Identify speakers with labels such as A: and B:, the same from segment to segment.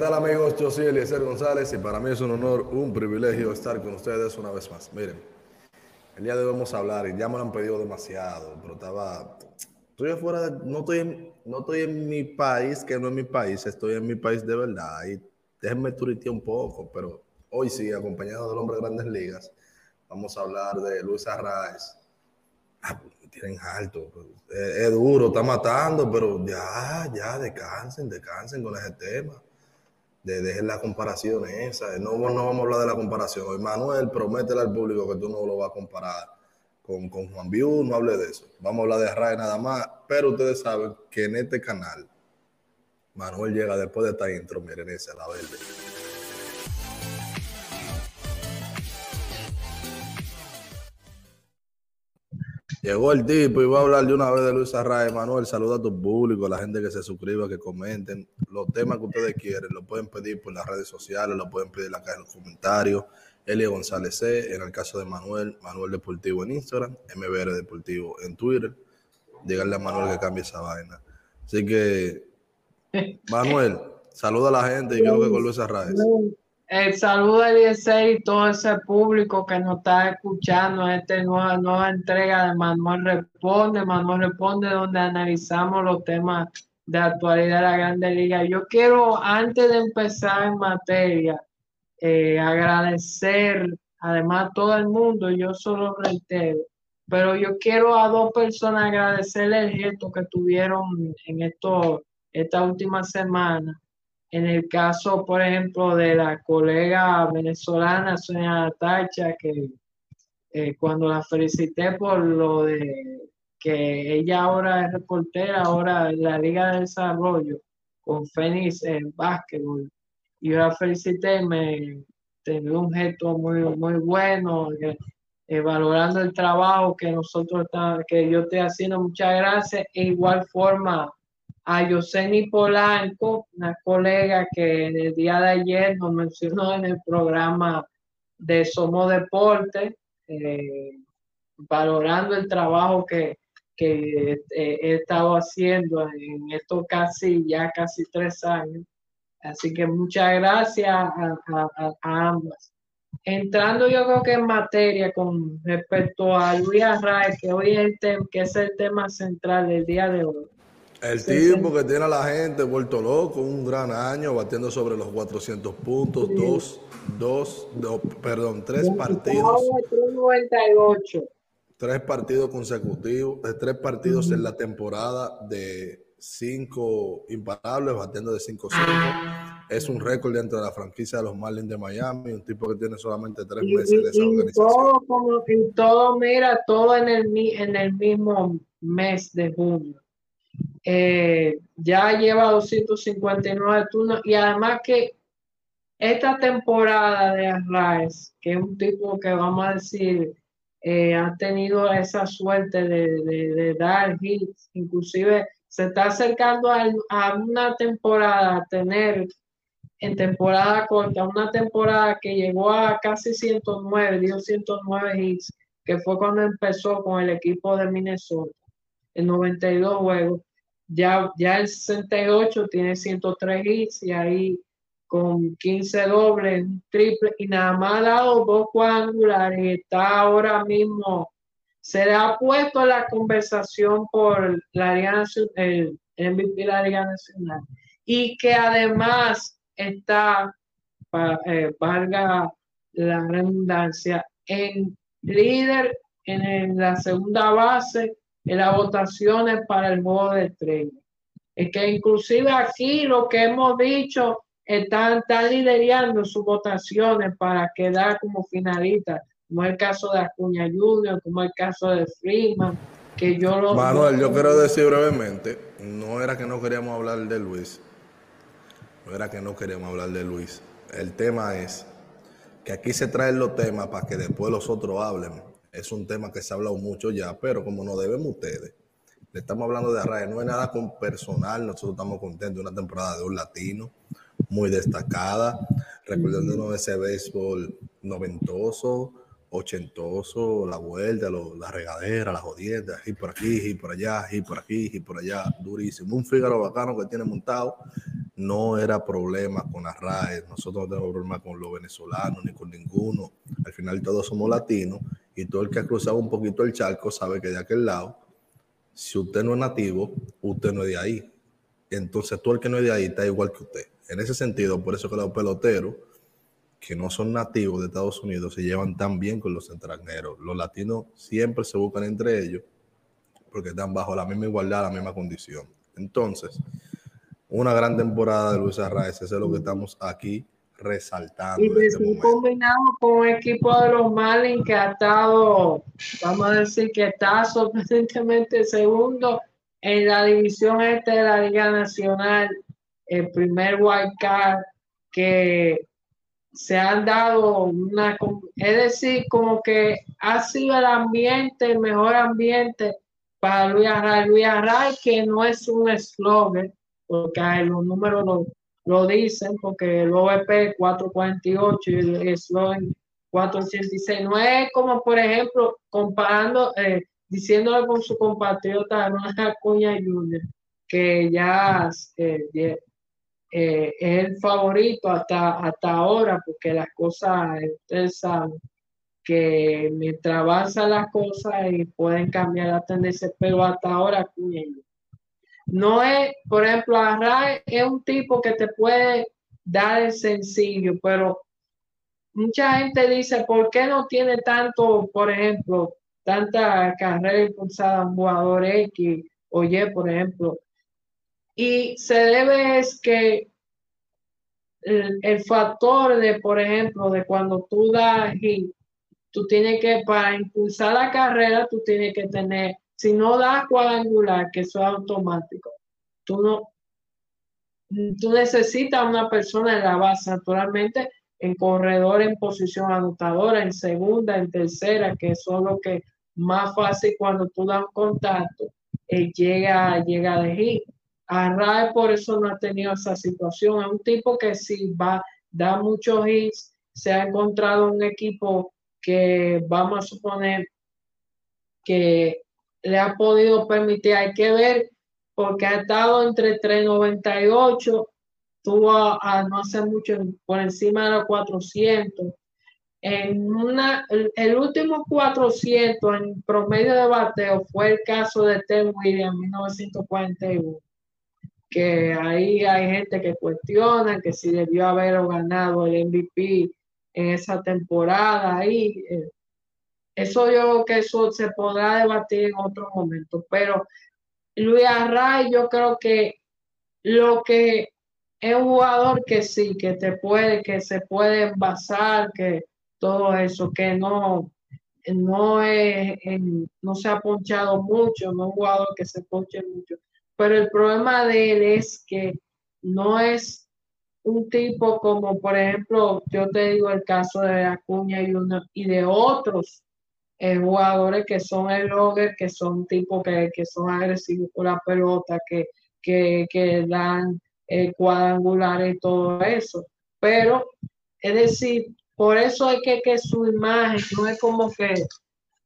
A: tal amigos? Yo soy Eliezer González y para mí es un honor, un privilegio estar con ustedes una vez más. Miren, el día de hoy vamos a hablar y ya me lo han pedido demasiado, pero estaba, estoy afuera, no, estoy no estoy en mi país, que no es mi país, estoy en mi país de verdad y déjenme turitear un poco, pero hoy sí, acompañado del hombre de grandes ligas, vamos a hablar de Luis Arraez. Ah, pues, me tienen alto, pues, es, es duro, está matando, pero ya, ya, descansen, descansen con ese tema de dejar la comparación esa. No, no vamos a hablar de la comparación. Manuel, prométele al público que tú no lo vas a comparar con, con Juan Biu, no hable de eso. Vamos a hablar de RAE nada más, pero ustedes saben que en este canal Manuel llega después de esta intro, miren esa, la verde. Llegó el tipo y va a hablar de una vez de Luis Arraez. Manuel, saluda a tu público, a la gente que se suscriba, que comenten. Los temas que ustedes quieren, lo pueden pedir por las redes sociales, lo pueden pedir en la caja de los comentarios. Elia González C, en el caso de Manuel, Manuel Deportivo en Instagram, MBR Deportivo en Twitter. Díganle a Manuel que cambie esa vaina. Así que, Manuel, saluda a la gente y creo que con Luis Arraez.
B: El saludo a Eliezer y todo ese público que nos está escuchando en esta nueva, nueva entrega de Manuel Responde. Manuel Responde, donde analizamos los temas de actualidad de la Grande Liga. Yo quiero, antes de empezar en materia, eh, agradecer, además, a todo el mundo, yo solo reitero, pero yo quiero a dos personas agradecerle el gesto que tuvieron en esto, esta última semana en el caso, por ejemplo, de la colega venezolana Sonia Tacha, que eh, cuando la felicité por lo de que ella ahora es reportera, ahora en la Liga de Desarrollo con Fénix en básquetbol, yo la felicité, me tenía un gesto muy, muy bueno, eh, valorando el trabajo que nosotros, que yo estoy haciendo, muchas gracias, e igual forma a Yoseni Polanco, una colega que el día de ayer nos mencionó en el programa de Somos Deporte, eh, valorando el trabajo que, que eh, he estado haciendo en estos casi, ya casi tres años. Así que muchas gracias a, a, ambas. Entrando yo creo que en materia con respecto a Luis Arraez, que hoy es el que es el tema central del día de hoy.
A: El tipo que tiene a la gente vuelto loco, un gran año, batiendo sobre los 400 puntos, dos, dos, dos perdón, tres partidos.
B: 98.
A: Tres partidos consecutivos, eh, tres partidos uh -huh. en la temporada de cinco imparables, batiendo de 5-5. Es un récord dentro de la franquicia de los Marlins de Miami, un tipo que tiene solamente tres
B: Y,
A: meses de esa
B: y
A: organización.
B: todo, como, y todo, mira, todo en el, mi- en el mismo mes de junio. Eh, ya lleva 259 turnos y además que esta temporada de Arraez, que es un tipo que vamos a decir, eh, ha tenido esa suerte de dar hits, inclusive se está acercando a, a una temporada, a tener en temporada corta, una temporada que llegó a casi 109, dio 109 hits, que fue cuando empezó con el equipo de Minnesota, en 92 juegos. Ya, ya el 68 tiene 103 hits y ahí con 15 dobles, triple y nada más ha dado dos cuadrangulares y está ahora mismo, se le ha puesto la conversación por la Nacional, el MVP de la Liga Nacional y que además está, eh, valga la redundancia, en líder en la segunda base en las votaciones para el juego de estrella. Es que inclusive aquí lo que hemos dicho están, están liderando sus votaciones para quedar como finalistas, como es el caso de Acuña Junior, como el caso de Freeman, que yo lo...
A: Manuel, yo quiero decir brevemente, no era que no queríamos hablar de Luis, no era que no queríamos hablar de Luis. El tema es que aquí se traen los temas para que después los otros hablen. Es un tema que se ha hablado mucho ya, pero como no debemos ustedes, le estamos hablando de Arraez, no es nada con personal, nosotros estamos contentos de una temporada de un latino muy destacada, recordándonos ese béisbol noventoso, ochentoso, la vuelta, lo- la regadera, la jodienda, y por aquí, y por allá, y por aquí, y por allá, durísimo. Un Fígaro bacano que tiene montado, no era problema con Arraez, nosotros no tenemos problema con los venezolanos ni con ninguno. Al final todos somos latinos y todo el que ha cruzado un poquito el charco sabe que de aquel lado, si usted no es nativo, usted no es de ahí. Entonces todo el que no es de ahí está igual que usted. En ese sentido, por eso que los peloteros que no son nativos de Estados Unidos se llevan tan bien con los extranjeros. Los latinos siempre se buscan entre ellos porque están bajo la misma igualdad, la misma condición. Entonces, una gran temporada de Luis Arraez, eso es lo que estamos aquí resaltando.
B: Y este combinado con un equipo de los Marlins que ha estado, vamos a decir que está sorprendentemente segundo en la división este de la Liga Nacional, el primer wild card que se han dado una, es decir, como que ha sido el ambiente, el mejor ambiente para Luis Array. Luis Array, que no es un eslogan, porque los números lo, lo, dicen, porque el OVP 448 y el eslogan 486 no es como, por ejemplo, comparando, eh, diciéndole con su compatriota Ronald Acuña Jr., que ya eh, eh, es el favorito hasta, hasta ahora, porque las cosas, ustedes saben que mientras avanzan las cosas y pueden cambiar la tendencia, pero hasta ahora no es, por ejemplo, Array es un tipo que te puede dar el sencillo, pero mucha gente dice, ¿por qué no tiene tanto, por ejemplo, tanta carrera impulsada un jugador X o Y, por ejemplo? Y se debe es que el, factor de, por ejemplo, de cuando tú das hit, tú tienes que, para impulsar la carrera, tú tienes que tener, si no das cuadrangular, que eso es automático, tú no, tú necesitas una persona en la base, naturalmente, en corredor, en posición anotadora, en segunda, en tercera, que son lo que más fácil cuando tú das contacto, eh, llega, llega de hit. Arrae por eso no ha tenido esa situación. Es un tipo que si va, da muchos hits, se ha encontrado un equipo que vamos a suponer que le ha podido permitir, hay que ver, porque ha estado entre 398, tuvo a, no hace mucho por encima de los 400. En una, el, último 400 en promedio de bateo fue el caso de Ted Williams en 1941 que ahí hay gente que cuestiona que si debió haber ganado el MVP en esa temporada ahí. Eh, eso yo creo que eso se podrá debatir en otro momento, pero Luis Array yo creo que lo que es un jugador que sí, que te puede, que se puede envasar, que todo eso, que no, no es, no se ha ponchado mucho, no es un jugador que se ponche mucho pero el problema de él es que no es un tipo como, por ejemplo, yo te digo el caso de Acuña y, uno, y de otros eh, jugadores que son el logger, que son tipos que, son agresivos con la pelota, que, que, dan eh, cuadrangulares y todo eso. Pero, es decir, por eso es que, que su imagen no es como que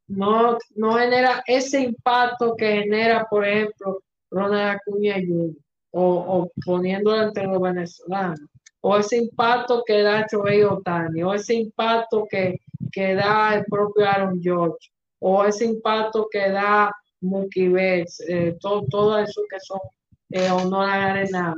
B: no, no genera ese impacto que genera, por ejemplo, Ronald Acuña Jr. O, o poniéndolo entre los venezolanos, o ese impacto que da Choey Otani, o ese impacto que, que da el propio Aaron George, o ese impacto que da Mookie Betts, eh, todo, todo eso que son eh, honor a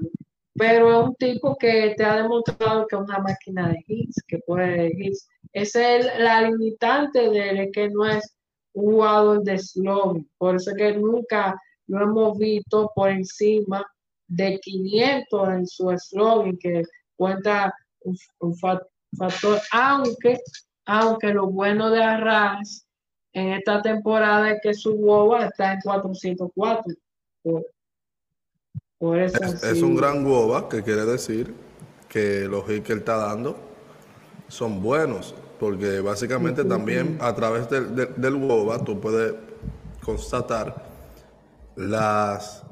B: Pero es un tipo que te ha demostrado que es una máquina de hits, que puede hits. Esa es la limitante de él, que no es un jugador de slow. Por eso que nunca lo hemos visto por encima de 500 en su eslogan que cuenta un, factor, aunque, aunque lo bueno de Arras en esta temporada es que su boba está en 404.
A: Por, eso es, un gran boba, que quiere decir que los hits que él está dando son buenos, porque básicamente también a través del, del, del tú puedes constatar las,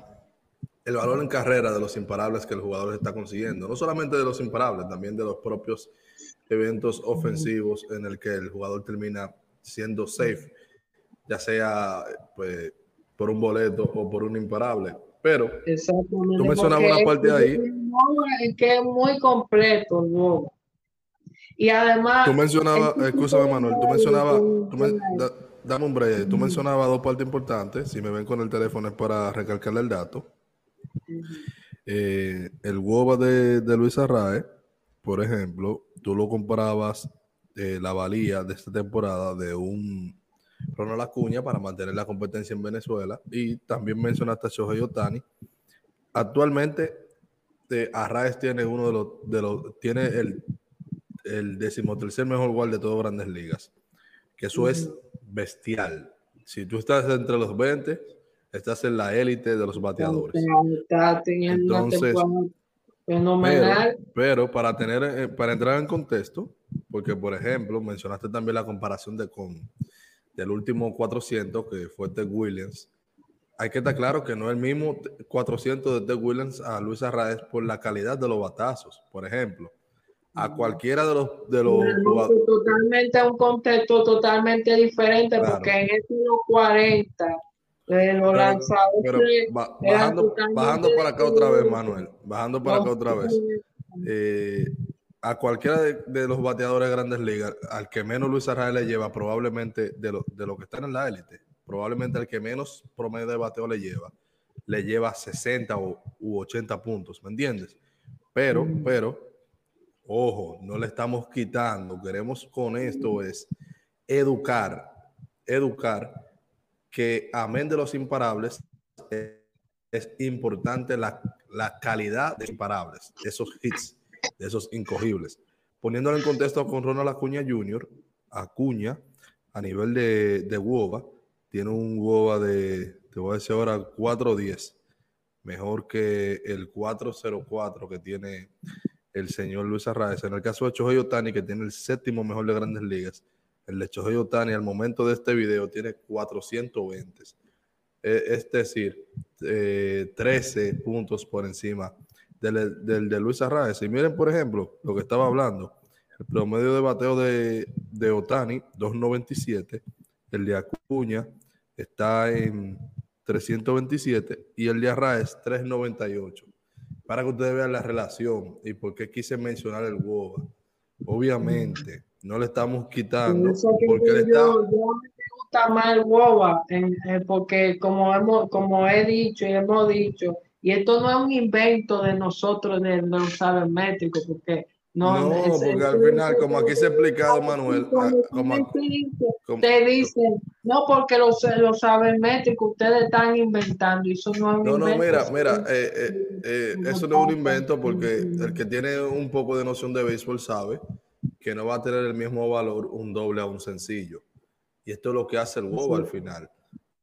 A: el valor en carrera de los imparables que el jugador está consiguiendo. No solamente de los imparables, también de los propios eventos ofensivos en el que el jugador termina siendo safe, ya sea pues, por un boleto o por un imparable. Pero tú mencionabas una parte ahí.
B: que es muy completo el Y además.
A: Tú mencionabas, escúchame Manuel, tú mencionabas, dame un breve, tú mencionabas dos partes importantes. Si me ven con el teléfono es para recalcarle el dato. Eh, el WOBA de, de Luis Arrae, por ejemplo, tú lo comparabas eh, la valía de esta temporada de un Ronald Acuña para mantener la competencia en Venezuela y también mencionaste a Shohei Otani. Actualmente, eh, Arraes tiene uno de los, de los tiene el, el decimotercer mejor gol de todas grandes ligas, que eso es bestial. Si tú estás entre los 20, estás en la élite de los bateadores. Entonces, Pero, para tener, eh, para entrar en contexto, porque por ejemplo, mencionaste también la comparación de con del último 400 que fue Ted Williams. Hay que estar claro que no es el mismo 400 de Ted Williams a Luis Arraez por la calidad de los batazos, por ejemplo. A cualquiera de los de los
B: totalmente un contexto totalmente diferente porque en estos 40
A: bajando, bajando para acá otra vez, Manuel. Bajando para acá otra vez. Eh, a cualquiera de, los bateadores de grandes ligas, al que menos Luis Arraez le lleva, probablemente de lo, de lo que están en la élite, probablemente al que menos promedio de bateo le lleva, le lleva 60 o, u 80 puntos, ¿me entiendes? Pero, mm. pero, ojo, no le estamos quitando, queremos con esto es educar, educar que amén de los imparables, es importante la, calidad de imparables, esos hits, de esos incogibles. Poniéndolo en contexto con Ronald Acuña Jr., Acuña, a nivel de, de tiene un WOBA de, te voy a decir ahora, 410, mejor que el 404 que tiene el señor Luis Arraez. En el caso de Chohei Otani, que tiene el séptimo mejor de grandes ligas, el de Shohei Otani al momento de este video tiene 420. Eh, es decir, 13 eh, puntos por encima del, de Luis Arraez. Y miren, por ejemplo, lo que estaba hablando. El promedio de bateo de, de Otani, 297. El de Acuña está en 327 y el de Arraez 398. Para que ustedes vean la relación y por qué quise mencionar el WOBA. Obviamente, no le estamos quitando. Porque le está... yo,
B: me gusta más el WOBA, porque como, hemos, como he dicho y hemos dicho, y esto no es un invento de nosotros, de, los sabermétricos, porque no,
A: no porque al final, como aquí se ha explicado, Manuel, ah, como,
B: te dicen, no, porque los, los sabermétricos ustedes están inventando, y eso no es un
A: invento. No, no, mira, mira, eh, eh, eh, eso no es un invento porque el que tiene un poco de noción de béisbol sabe que no va a tener el mismo valor un doble a un sencillo. Y esto es lo que hace el huevo al final.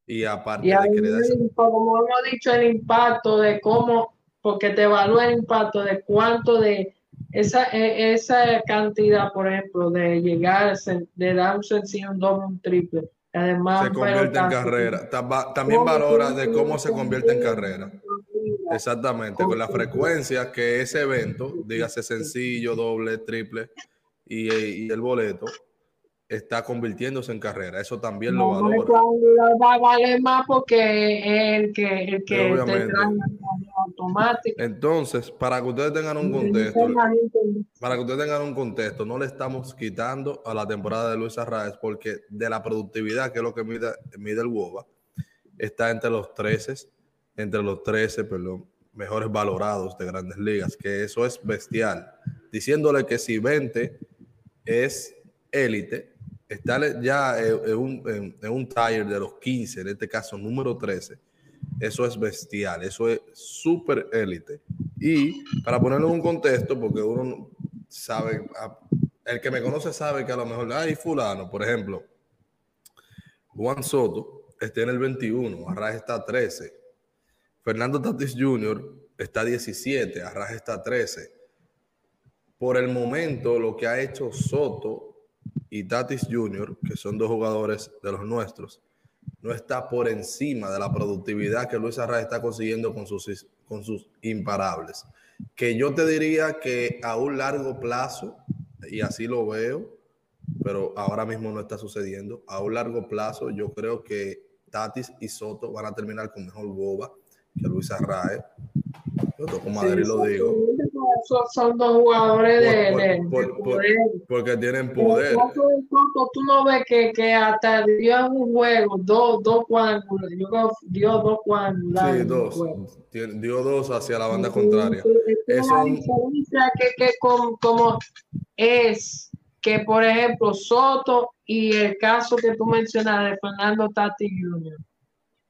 A: Y aparte de que le da
B: Como hemos dicho, el impacto de cómo, porque te evalúa el impacto de cuánto de esa, e, esa cantidad, por ejemplo, de llegar, de dar un sencillo, un doble, un triple. Además,
A: se convierte en carrera. También valora de cómo se convierte en carrera. Exactamente, con la frecuencia que ese evento, dígase sencillo, doble, triple, y, el boleto está convirtiéndose en carrera. Eso también lo valora.
B: Va a valer más porque el que, el que automático.
A: Entonces, para que ustedes tengan un contexto, para que ustedes tengan un contexto, no le estamos quitando a la temporada de Luis Arraez porque de la productividad, que es lo que mide, mide el WOBA, está entre los 13, entre los 13, perdón, mejores valorados de grandes ligas, que eso es bestial. Diciéndole que si 20 es élite, está ya en un, en, un tire de los 15, en este caso número 13, eso es bestial, eso es súper élite. Y para ponerlo en un contexto, porque uno sabe, el que me conoce sabe que a lo mejor, hay fulano, por ejemplo, Juan Soto está en el 21, Arras está 13, Fernando Tatis Jr. está 17, Arras está 13 por el momento lo que ha hecho Soto y Tatis Jr., que son dos jugadores de los nuestros, no está por encima de la productividad que Luis Arraez está consiguiendo con sus, con sus imparables. Que yo te diría que a un largo plazo, y así lo veo, pero ahora mismo no está sucediendo, a un largo plazo yo creo que Tatis y Soto van a terminar con mejor boba que Luis Arraez Yo toco madera y lo digo.
B: Son, dos jugadores de,
A: poder. Porque tienen poder.
B: Tú no ves que, que hasta dio en un juego dos, dos cuadrangulares. Yo creo dio dos cuadrangulares.
A: Sí, dos. Dio dos hacia la banda contraria.
B: Eso que, que como, como es que, por ejemplo, Soto y el caso que tú mencionas de Fernando Tati Jr.,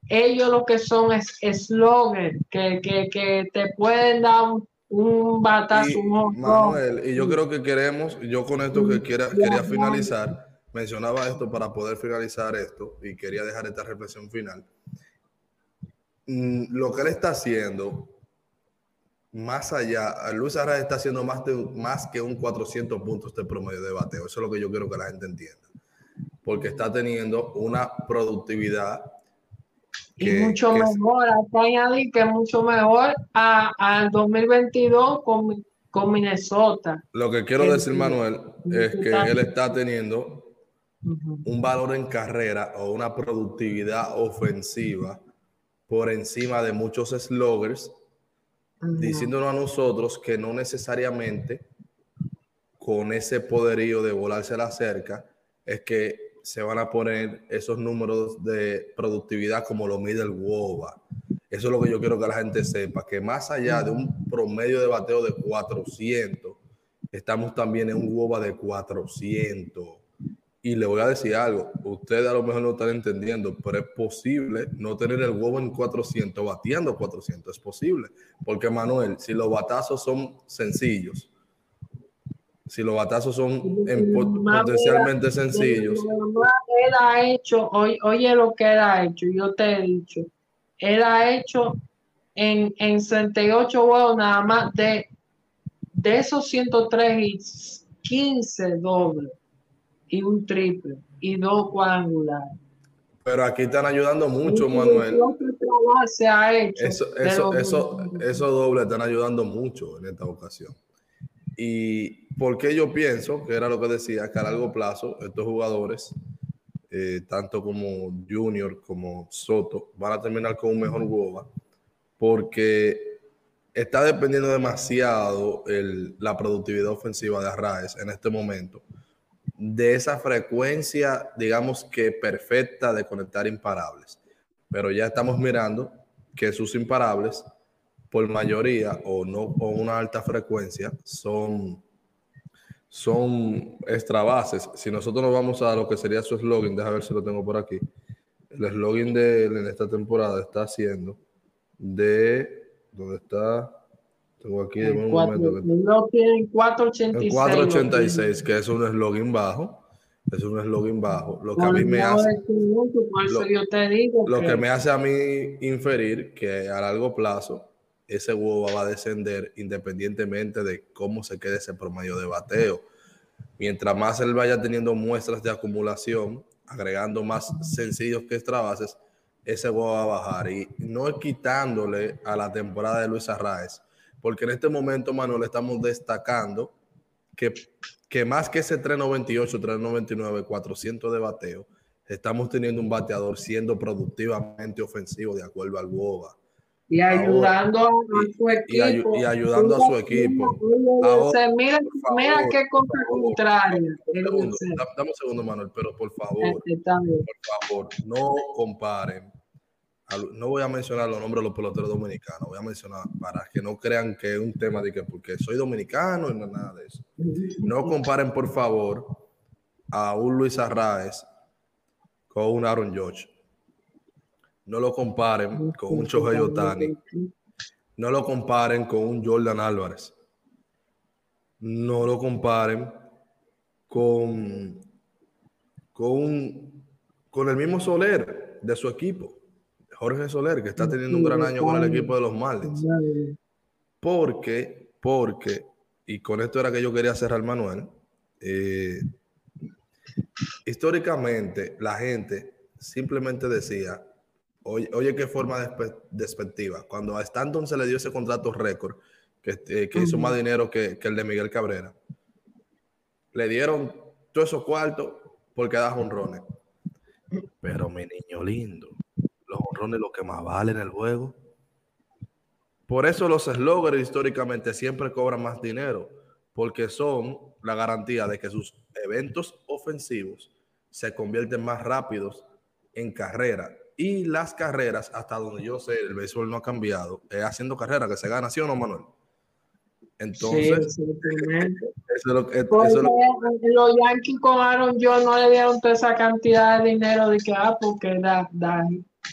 B: ellos lo que son es eslogan, que, que, que, te pueden dar un, batazo.
A: Y, Manuel, y yo creo que queremos, yo con esto que quiera, quería finalizar, mencionaba esto para poder finalizar esto y quería dejar esta reflexión final. Mm, lo que él está haciendo más allá, Luis Arraez está haciendo más, de, más que un 400 puntos este promedio de bateo. Eso es lo que yo quiero que la gente entienda. Porque está teniendo una productividad.
B: Y mucho mejor, hasta añadir que mucho mejor al 2022 con, con, Minnesota.
A: Lo que quiero decir, Manuel, es que él está teniendo un valor en carrera o una productividad ofensiva por encima de muchos sloggers diciéndonos a nosotros que no necesariamente con ese poderío de volarse la cerca es que se van a poner esos números de productividad como lo mide el WOBA. Eso es lo que yo quiero que la gente sepa, que más allá de un promedio de bateo de 400, estamos también en un WOBA de 400. Y le voy a decir algo, ustedes a lo mejor no están entendiendo, pero es posible no tener el huevo en 400, bateando 400, es posible. Porque Manuel, si los batazos son sencillos, si los batazos son potencialmente sencillos.
B: Él ha hecho, oye, lo que él ha hecho, yo te he dicho, él ha hecho en, en 68 huevos nada más de, de esos 103 y 15 dobles y un triple y dos cuadrangulares.
A: Pero aquí están ayudando mucho, Manuel.
B: Se ha hecho
A: eso, eso, eso, eso doble están ayudando mucho en esta ocasión. Y porque yo pienso, que era lo que decía, que a largo plazo estos jugadores, eh, tanto como Junior como Soto, van a terminar con un mejor Goba, porque está dependiendo demasiado el, la productividad ofensiva de Arraes en este momento de esa frecuencia, digamos que perfecta de conectar imparables. Pero ya estamos mirando que sus imparables, por mayoría o no con una alta frecuencia, son, son extra bases. Si nosotros nos vamos a lo que sería su eslogan, déjame ver si lo tengo por aquí. El eslogan de él en esta temporada está haciendo de, ¿dónde está? Tengo aquí de un momento.
B: No tienen 486.
A: 486, que es un eslogan bajo. Es un eslogan bajo. Lo que a mí me hace. Lo, que, me hace a mí inferir que a largo plazo ese huevo va a descender independientemente de cómo se quede ese promedio de bateo. Mientras más él vaya teniendo muestras de acumulación, agregando más sencillos que extra bases, ese huevo va a bajar. Y no quitándole a la temporada de Luis Arraez porque en este momento, Manuel, estamos destacando que, que más que ese 398, 399, 400 de bateo, estamos teniendo un bateador siendo productivamente ofensivo de acuerdo al BOBA.
B: Y ayudando a su equipo.
A: Y, ayudando a su equipo.
B: mira, mira qué cosa contraria.
A: Dame un segundo, Manuel, pero por favor, por favor, no comparen no voy a mencionar los nombres de los peloteros dominicanos, voy a mencionar para que no crean que es un tema de que porque soy dominicano y no nada de eso. No comparen, por favor, a un Luis Arraez con un Aaron George. No lo comparen con un Shohei Otani. No lo comparen con un Jordan Álvarez. No lo comparen con, con, con el mismo Soler de su equipo. Jorge Soler, que está teniendo un gran año con el equipo de los Marlins. Porque, porque, y con esto era que yo quería cerrar, Manuel, eh, históricamente la gente simplemente decía, oye, oye qué forma despectiva, cuando a Stanton se le dio ese contrato récord, que, eh, que hizo más dinero que, que, el de Miguel Cabrera, le dieron todo esos cuartos porque da honrones. Pero mi niño lindo, los honrones lo que más vale en el juego. Por eso los eslogans históricamente siempre cobran más dinero, porque son la garantía de que sus eventos ofensivos se convierten más rápidos en carrera. Y las carreras, hasta donde yo sé, el béisbol no ha cambiado, es haciendo carrera que se gana, ¿sí o no, Manuel? Entonces,
B: sí, eso es lo que... los Yankees con Aaron Jones no le dieron toda esa cantidad de dinero de que, ah, porque da, da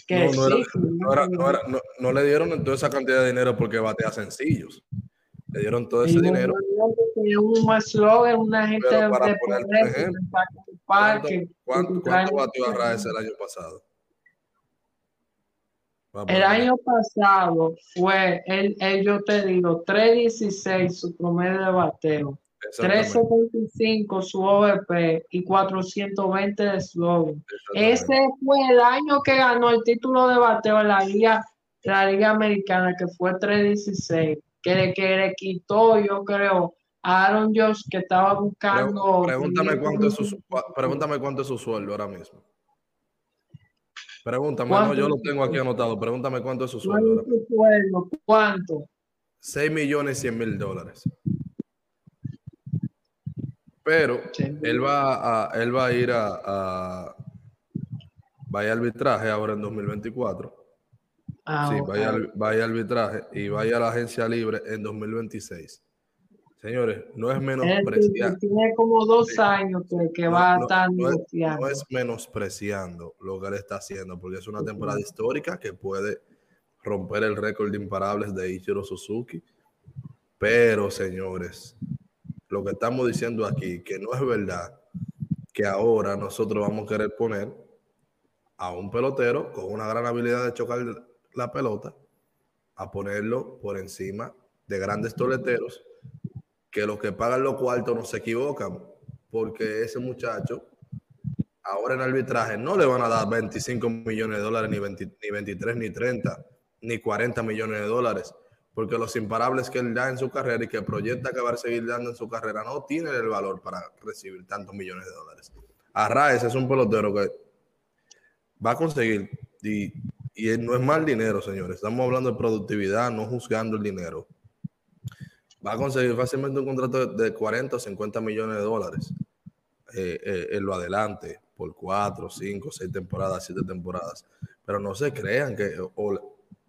B: que
A: no, no, era, no, era, no, le dieron toda esa cantidad de dinero porque batea sencillos. Le dieron todo ese dinero.
B: Un eslogan, una gente
A: de poner ejemplo, ¿cuánto, cuánto, cuánto batió Arraez el año pasado?
B: El año pasado fue, el, el, yo te digo, 3.16 su promedio de bateo, 3.75 su OVP y 420 de slogan. Ese fue el año que ganó el título de bateo en la liga, la liga americana, que fue 3.16, que le, que le quitó, yo creo, a Aaron Josh, que estaba buscando...
A: Pregúntame cuánto, es su, pregúntame cuánto es su sueldo ahora mismo. Pregúntame, no, yo lo tengo aquí anotado. Pregúntame cuánto es su sueldo.
B: ¿Cuánto?
A: 6 millones 100 mil dólares. Pero él va a, él va a ir a, a vaya arbitraje ahora en 2024. Ah, sí, vaya, vaya arbitraje y vaya a la agencia libre en 2026. Señores, no es menospreciando.
B: Tiene como dos años que, va a estar
A: no, no es menospreciando lo que él está haciendo, porque es una temporada histórica que puede romper el récord de imparables de Ichiro Suzuki. Pero, señores, lo que estamos diciendo aquí, que no es verdad que ahora nosotros vamos a querer poner a un pelotero con una gran habilidad de chocar la pelota, a ponerlo por encima de grandes toleteros que los que pagan los cuartos no se equivocan, porque ese muchacho ahora en arbitraje no le van a dar 25 millones de dólares, ni, 23, ni 30, ni 40 millones de dólares, porque los imparables que él da en su carrera y que proyecta que va a seguir dando en su carrera no tienen el valor para recibir tantos millones de dólares. Arraes es un pelotero que va a conseguir, y, y no es mal dinero, señores, estamos hablando de productividad, no juzgando el dinero va a conseguir fácilmente un contrato de 40 o 50 millones de dólares eh, eh, en lo adelante por 4, 5, 6 temporadas, 7 temporadas. Pero no se crean que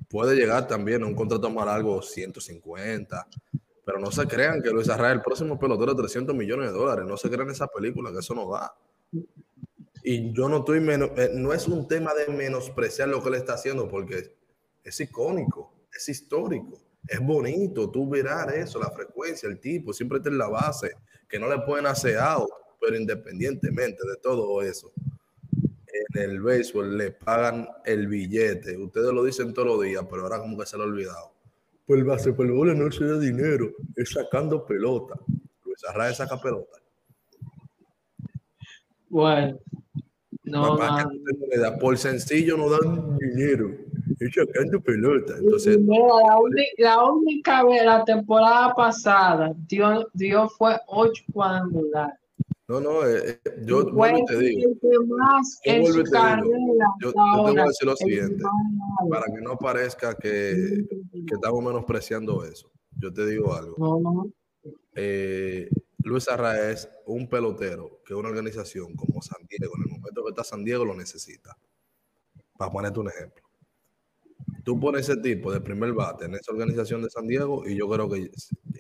A: puede llegar también a un contrato más largo 150. Pero no se crean que Luis Arraez el próximo pelotero de 300 millones de dólares. No se crean esa película, que eso no va. Y yo no estoy menos, eh, no es un tema de menospreciar lo que él está haciendo, porque es icónico, es histórico es bonito, tú verás eso, la frecuencia, el tipo, siempre está en la base, que no le pueden hacer out, pero independientemente de todo eso, en el béisbol le pagan el billete. Ustedes lo dicen todos los días, pero ahora como que se lo ha olvidado. Pues el basquetbol no se da dinero, es sacando pelota. Luis Arraez saca pelota.
B: Bueno, no,
A: por sencillo no dan dinero pelota. Entonces,
B: la, única, vez, la temporada pasada, Dios, Dios fue ocho cuadrangulares.
A: No, no, eh, eh yo vuelvo te digo.
B: Yo,
A: vuelvo te digo. Yo, yo, te voy a decir lo siguiente, para que no parezca que, que estamos menospreciando eso. Yo te digo algo.
B: No, no.
A: Eh, Luis Arraez, un pelotero que una organización como San Diego, en el momento que está San Diego, lo necesita. Para ponerte un ejemplo. Tú pones ese tipo de primer bate en esa organización de San Diego y yo creo que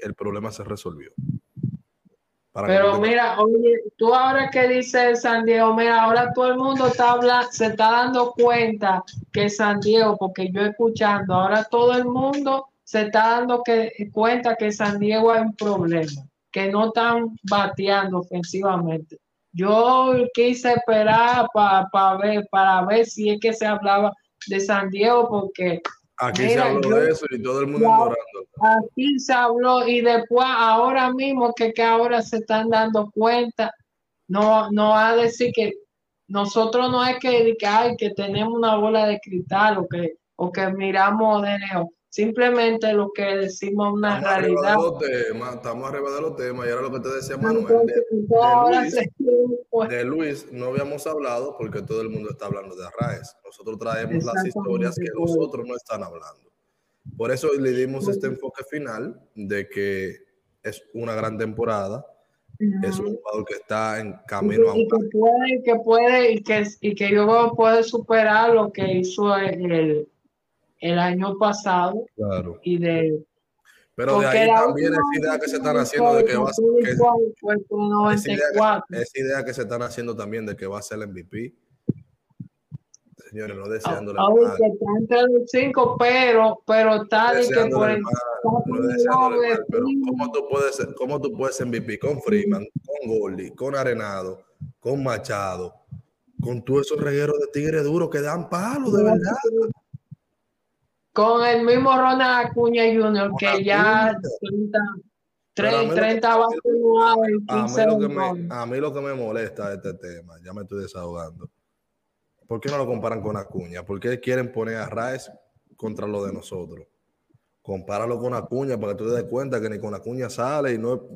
A: el problema se resolvió.
B: Pero mira, oye, tú ahora que dices San Diego, mira, ahora todo el mundo está hablando, se está dando cuenta que San Diego, porque yo escuchando, ahora todo el mundo se está dando que, cuenta que San Diego hay un problema, que no están bateando ofensivamente. Yo quise esperar para ver, para ver si es que se hablaba de San Diego porque...
A: Aquí se habló de eso y todo el mundo ignorando.
B: Aquí se habló y después ahora mismo que, que ahora se están dando cuenta, no, no va a decir que nosotros no es que, que, que tenemos una bola de cristal o que, o que miramos de lejos Simplemente lo que decimos una estamos realidad.
A: estamos arriba de los temas y ahora lo que te decía Manuel. de, Luis, no habíamos hablado porque todo el mundo está hablando de Arraes. Nosotros traemos las historias que los otros no están hablando. Por eso le dimos este enfoque final de que es una gran temporada. Es un jugador que está en camino a
B: y que puede, que puede y que, y que yo puede superar lo que hizo el, el año pasado.
A: Claro.
B: Y de
A: pero de ahí también esa idea que se están haciendo de que va a ser. Esa idea, que se están haciendo también de que va a ser el MVP. Señores, no deseándole
B: ah, mal. está entre los cinco, pero, pero tal y que por el.
A: pero ¿cómo tú, puedes ser, ¿cómo tú puedes MVP con Freeman, con Goldie, con Arenado, con Machado, con todos esos regueros de tigre duro que dan palo, de verdad?
B: Con el mismo Ronald Acuña Jr., que ya 30, 30 va
A: a, mí a mí lo que me molesta de este tema, ya me estoy desahogando. ¿Por qué no lo comparan con Acuña? ¿Por qué quieren poner a Raes contra lo de nosotros? Compáralo con Acuña para que tú te des cuenta que ni con Acuña sale y no,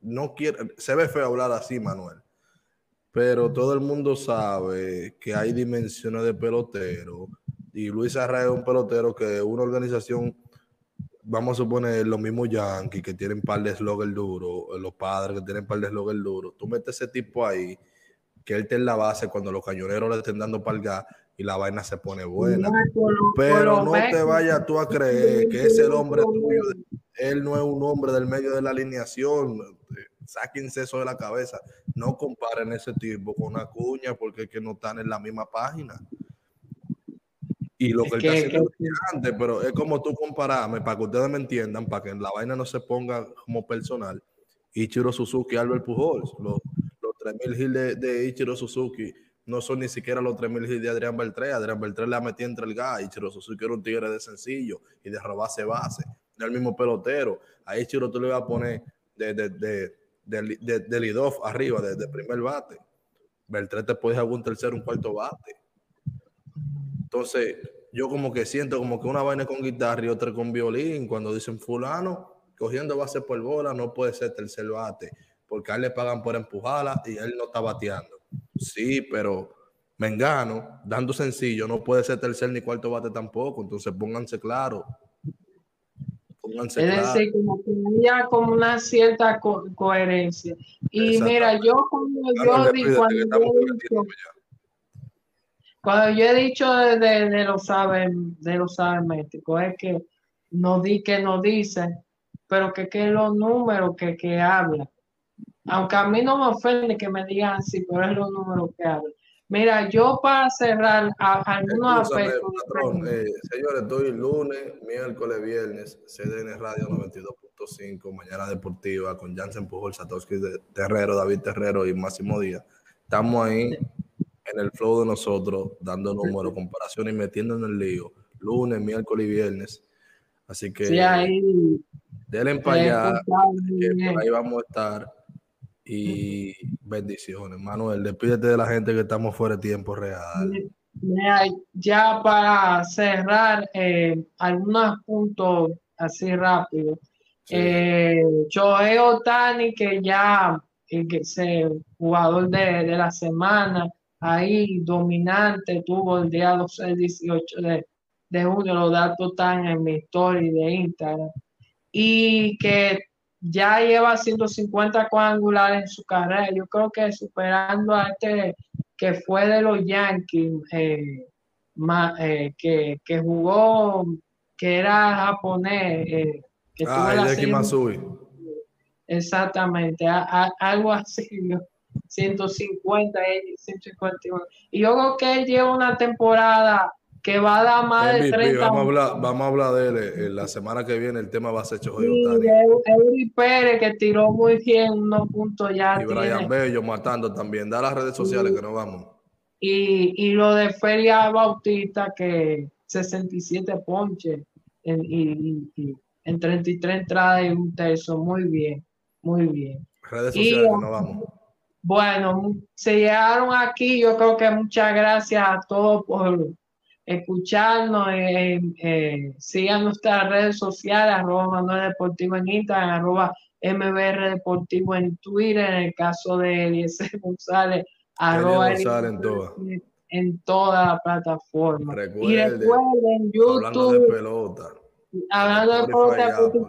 A: no quiere. Se ve feo hablar así, Manuel. Pero todo el mundo sabe que hay dimensiones de pelotero y Luis Arraez es un pelotero que una organización, vamos a suponer los mismos Yankees que tienen par de slogger duro, los padres que tienen par de slogger duro, tú metes ese tipo ahí, que él esté en la base cuando los cañoneros le estén dando palga y la vaina se pone buena. Pero no te vayas tú a creer que es el hombre tuyo. Él no es un hombre del medio de la alineación. Sáquense eso de la cabeza. No comparen ese tipo con Acuña porque es que no están en la misma página. Y lo que, él está haciendo es gigante, pero es como tú compararme, para que ustedes me entiendan, para que la vaina no se ponga como personal. Ichiro Suzuki, Albert Pujols, los, los 3000 hits de, de, Ichiro Suzuki no son ni siquiera los 3000 hits de Adrián Beltré. Adrián Beltré le ha metido entre el gas. Ichiro Suzuki era un tigre de sencillo y de robarse base. del mismo pelotero. A Ichiro tú le vas a poner de, de, de, de, de off arriba, de, primer bate. Beltré te puede un tercero, un cuarto bate. Entonces, yo como que siento como que una vaina con guitarra y otra con violín. Cuando dicen fulano, cogiendo base por bola, no puede ser tercer bate, porque a él le pagan por empujarla y él no está bateando. Sí, pero Mengano, dando sencillo, no puede ser tercer ni cuarto bate tampoco. Entonces pónganse claro.
B: Pónganse es decir, como que haya como una cierta coherencia. Y mira, yo como yo cuando cuando yo he dicho de, de, los saben, de los médicos, es que no di que no dicen, pero que, que los números que, que hablan. Aunque a mí no me ofende que me digan así, pero es los números que hablan. Mira, yo para cerrar algunos aspectos.
A: Eh, señores, estoy lunes, miércoles, viernes, CDN Radio 92.5, Mañana Deportiva con Jansen Pujol, Satoshi Terrero, David Terrero y Máximo Díaz. Estamos ahí en el flow de nosotros, dando números, comparaciones y metiendo en el lío, lunes, miércoles y viernes. Así que
B: sí, ahí,
A: denle para allá, que por ahí vamos a estar. Y bendiciones. Manuel, despídete de la gente que estamos fuera de tiempo real.
B: Ya para cerrar, eh, algunos puntos así rápido. Sí. Eh, Joe Otani, que ya que jugador de, de la semana, ahí dominante, tuvo el día 12, 18 de, de junio, los datos están en mi story de Instagram, y que ya lleva 150 cuadrangulares en su carrera. Yo creo que superando a este que fue de los Yankees, eh, eh, que, que, jugó, que era japonés. Eh, que
A: ah, Masui.
B: Exactamente, algo así. 150, 151. Y yo creo que él lleva una temporada que va a dar más de 30.
A: Vamos a, hablar, vamos a hablar de él eh, la semana que viene. El tema va a ser Chojoy
B: sí, Pérez, que tiró muy bien unos puntos ya.
A: Y Brian Bello matando también. Da las redes sociales que nos vamos.
B: Y, y lo de Feria Bautista, que 67 ponches en, y, y, en 33 entradas y un tercio. Muy bien, muy bien.
A: Redes sociales que nos vamos.
B: Bueno, se llegaron aquí. Yo creo que muchas gracias a todos por escucharnos. Eh, eh, sigan nuestras redes sociales, arroba Manuel Deportivo en Instagram, arroba MBR Deportivo en Twitter, en el caso de Eliezer González, arroba
A: González en, toda.
B: en toda la plataforma.
A: y recuerden, YouTube. de pelota.
B: Hablando de Apple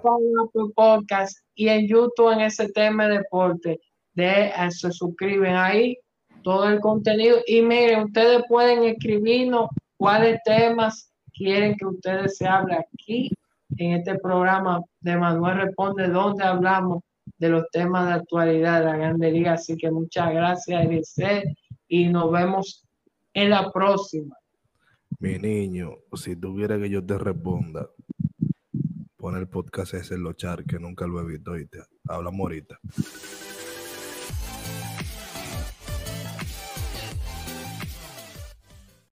B: Podcast y en YouTube en ese tema de deporte. De, se suscriben ahí todo el contenido. Y miren, ustedes pueden escribirnos cuáles temas quieren que ustedes se hable aquí en este programa de Manuel Responde, donde hablamos de los temas de actualidad de la Grande Liga. Así que muchas gracias, Eliseo, y nos vemos en la próxima.
A: Mi niño, si tuviera que yo te responda, pon el podcast ese en los char, que nunca lo he visto, hablamos ahorita.